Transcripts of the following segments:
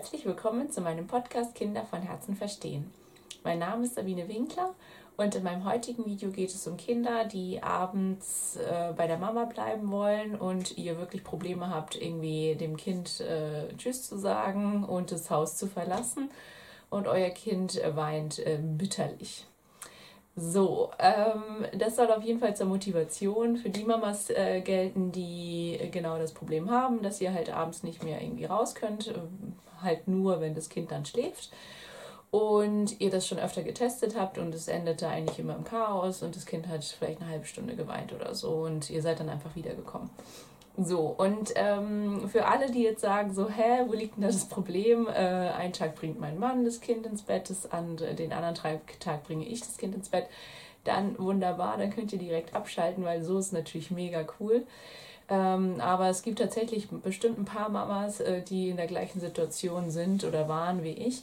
herzlich willkommen zu meinem Podcast Kinder von Herzen verstehen. Mein Name ist Sabine Winkler und in meinem heutigen Video geht es um Kinder, die abends äh, bei der Mama bleiben wollen und ihr wirklich Probleme habt, irgendwie dem Kind äh, Tschüss zu sagen und das Haus zu verlassen und euer Kind weint äh, bitterlich. So, ähm, das soll auf jeden Fall zur Motivation für die Mamas äh, gelten, die genau das Problem haben, dass ihr halt abends nicht mehr irgendwie raus könnt, äh, halt nur, wenn das Kind dann schläft. Und ihr das schon öfter getestet habt und es endete eigentlich immer im Chaos und das Kind hat vielleicht eine halbe Stunde geweint oder so und ihr seid dann einfach wiedergekommen. So, und ähm, für alle, die jetzt sagen, so, hä, wo liegt denn das Problem? Äh, einen Tag bringt mein Mann das Kind ins Bett, das andere, den anderen Tag bringe ich das Kind ins Bett, dann wunderbar, dann könnt ihr direkt abschalten, weil so ist natürlich mega cool. Ähm, aber es gibt tatsächlich bestimmt ein paar Mamas, äh, die in der gleichen Situation sind oder waren wie ich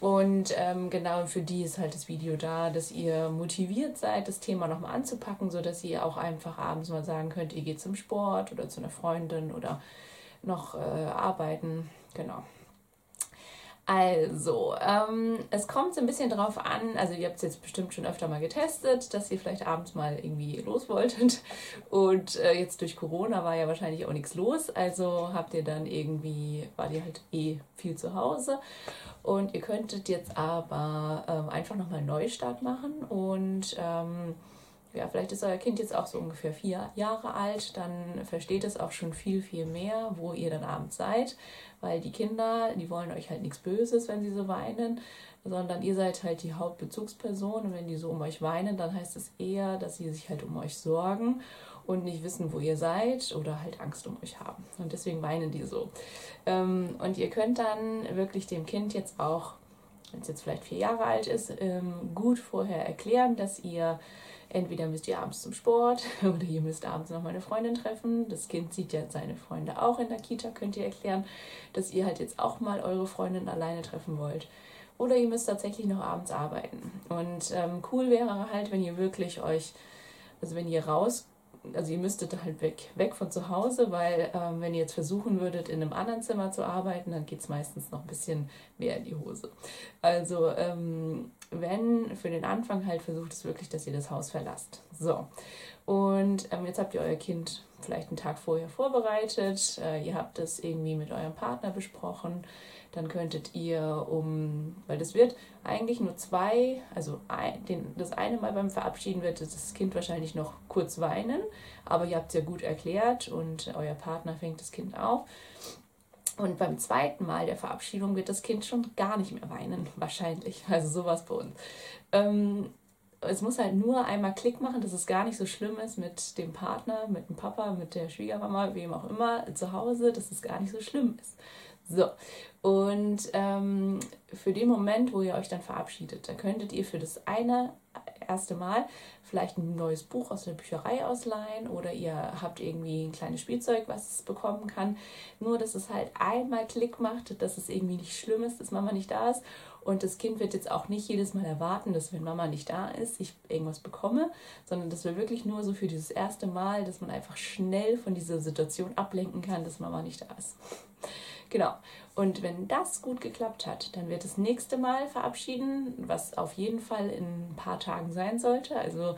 und ähm, genau für die ist halt das Video da, dass ihr motiviert seid, das Thema nochmal anzupacken, sodass ihr auch einfach abends mal sagen könnt, ihr geht zum Sport oder zu einer Freundin oder noch äh, arbeiten. Genau. Also, ähm, es kommt so ein bisschen drauf an, also ihr habt es jetzt bestimmt schon öfter mal getestet, dass ihr vielleicht abends mal irgendwie los wolltet. Und äh, jetzt durch Corona war ja wahrscheinlich auch nichts los. Also habt ihr dann irgendwie, war ihr halt eh viel zu Hause. Und ihr könntet jetzt aber ähm, einfach nochmal einen Neustart machen und ähm, ja, vielleicht ist euer Kind jetzt auch so ungefähr vier Jahre alt, dann versteht es auch schon viel, viel mehr, wo ihr dann abends seid, weil die Kinder, die wollen euch halt nichts Böses, wenn sie so weinen, sondern ihr seid halt die Hauptbezugsperson und wenn die so um euch weinen, dann heißt es eher, dass sie sich halt um euch sorgen und nicht wissen, wo ihr seid oder halt Angst um euch haben. Und deswegen weinen die so. Ähm, und ihr könnt dann wirklich dem Kind jetzt auch, wenn es jetzt vielleicht vier Jahre alt ist, ähm, gut vorher erklären, dass ihr entweder müsst ihr abends zum Sport oder ihr müsst abends noch mal eine Freundin treffen. Das Kind sieht ja seine Freunde auch in der Kita, könnt ihr erklären, dass ihr halt jetzt auch mal eure Freundin alleine treffen wollt. Oder ihr müsst tatsächlich noch abends arbeiten. Und ähm, cool wäre halt, wenn ihr wirklich euch, also wenn ihr raus also ihr müsstet halt weg, weg von zu Hause, weil ähm, wenn ihr jetzt versuchen würdet, in einem anderen Zimmer zu arbeiten, dann geht es meistens noch ein bisschen mehr in die Hose. Also ähm, wenn für den Anfang halt versucht es wirklich, dass ihr das Haus verlasst. So. Und ähm, jetzt habt ihr euer Kind vielleicht einen Tag vorher vorbereitet, äh, ihr habt das irgendwie mit eurem Partner besprochen, dann könntet ihr um, weil das wird eigentlich nur zwei, also ein, den, das eine Mal beim Verabschieden wird das Kind wahrscheinlich noch kurz weinen, aber ihr habt es ja gut erklärt und euer Partner fängt das Kind auf. Und beim zweiten Mal der Verabschiedung wird das Kind schon gar nicht mehr weinen, wahrscheinlich. Also sowas bei uns. Ähm, es muss halt nur einmal Klick machen, dass es gar nicht so schlimm ist mit dem Partner, mit dem Papa, mit der Schwiegermama, wem auch immer zu Hause, dass es gar nicht so schlimm ist. So, und ähm, für den Moment, wo ihr euch dann verabschiedet, da könntet ihr für das eine erste Mal vielleicht ein neues Buch aus der Bücherei ausleihen oder ihr habt irgendwie ein kleines Spielzeug, was es bekommen kann. Nur, dass es halt einmal Klick macht, dass es irgendwie nicht schlimm ist, dass Mama nicht da ist. Und das Kind wird jetzt auch nicht jedes Mal erwarten, dass wenn Mama nicht da ist, ich irgendwas bekomme, sondern das will wirklich nur so für dieses erste Mal, dass man einfach schnell von dieser Situation ablenken kann, dass Mama nicht da ist. Genau. Und wenn das gut geklappt hat, dann wird das nächste Mal verabschieden, was auf jeden Fall in ein paar Tagen sein sollte. Also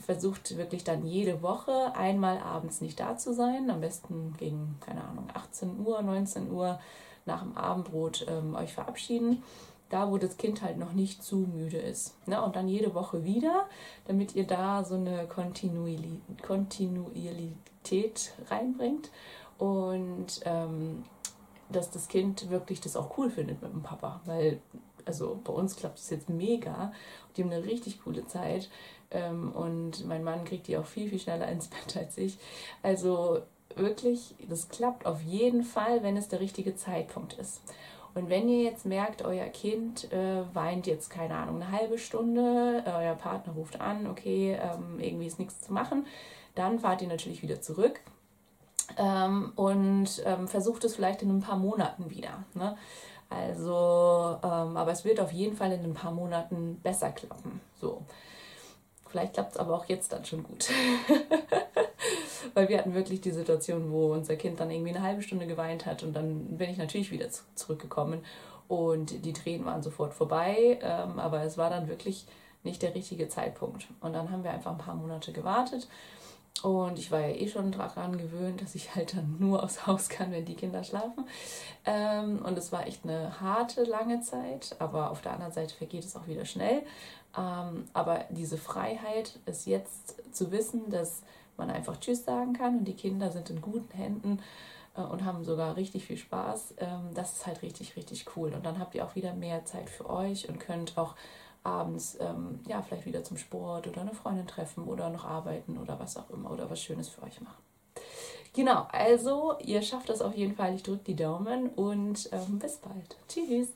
versucht wirklich dann jede Woche einmal abends nicht da zu sein. Am besten gegen, keine Ahnung, 18 Uhr, 19 Uhr nach dem Abendbrot ähm, euch verabschieden. Da, wo das Kind halt noch nicht zu müde ist. Ne? Und dann jede Woche wieder, damit ihr da so eine Kontinuität reinbringt. Und ähm, dass das Kind wirklich das auch cool findet mit dem Papa. Weil, also bei uns klappt es jetzt mega. Die haben eine richtig coole Zeit. Ähm, und mein Mann kriegt die auch viel, viel schneller ins Bett als ich. Also wirklich, das klappt auf jeden Fall, wenn es der richtige Zeitpunkt ist. Und wenn ihr jetzt merkt, euer Kind äh, weint jetzt, keine Ahnung, eine halbe Stunde, euer Partner ruft an, okay, ähm, irgendwie ist nichts zu machen, dann fahrt ihr natürlich wieder zurück ähm, und ähm, versucht es vielleicht in ein paar Monaten wieder. Ne? Also, ähm, aber es wird auf jeden Fall in ein paar Monaten besser klappen. So. Vielleicht klappt es aber auch jetzt dann schon gut. weil wir hatten wirklich die Situation, wo unser Kind dann irgendwie eine halbe Stunde geweint hat und dann bin ich natürlich wieder zurückgekommen und die Tränen waren sofort vorbei, ähm, aber es war dann wirklich nicht der richtige Zeitpunkt. Und dann haben wir einfach ein paar Monate gewartet und ich war ja eh schon daran gewöhnt, dass ich halt dann nur aufs Haus kann, wenn die Kinder schlafen. Ähm, und es war echt eine harte, lange Zeit, aber auf der anderen Seite vergeht es auch wieder schnell. Ähm, aber diese Freiheit ist jetzt zu wissen, dass man einfach Tschüss sagen kann und die Kinder sind in guten Händen äh, und haben sogar richtig viel Spaß. Ähm, das ist halt richtig, richtig cool. Und dann habt ihr auch wieder mehr Zeit für euch und könnt auch abends ähm, ja vielleicht wieder zum Sport oder eine Freundin treffen oder noch arbeiten oder was auch immer oder was Schönes für euch machen. Genau, also ihr schafft das auf jeden Fall. Ich drücke die Daumen und ähm, bis bald. Tschüss.